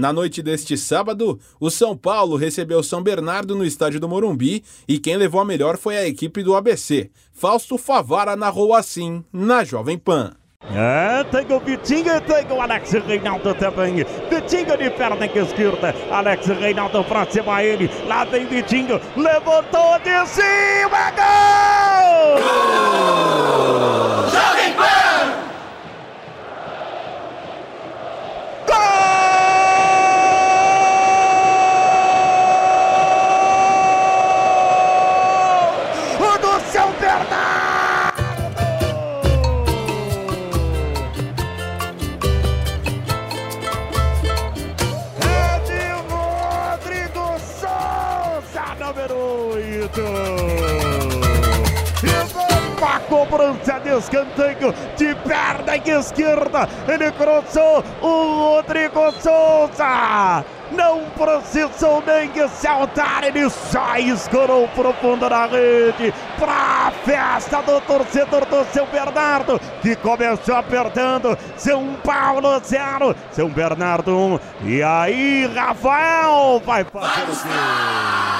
Na noite deste sábado, o São Paulo recebeu São Bernardo no estádio do Morumbi e quem levou a melhor foi a equipe do ABC. Fausto Favara narrou assim na Jovem Pan. É, tem o Vitinho tem o Alex Reinaldo também. Vitinho de perna esquerda. Alex Reinaldo pra cima a ele. Lá vem Vitinho. Levantou de cima. Gol! Número 8. Uma cobrança de escanteio de perna esquerda. Ele cruzou o Rodrigo Souza. Não precisou nem saltar, ele só escorou profundo na rede para a festa do torcedor do São Bernardo, que começou apertando São Paulo 0, São Bernardo 1. E aí, Rafael vai fazer o quê?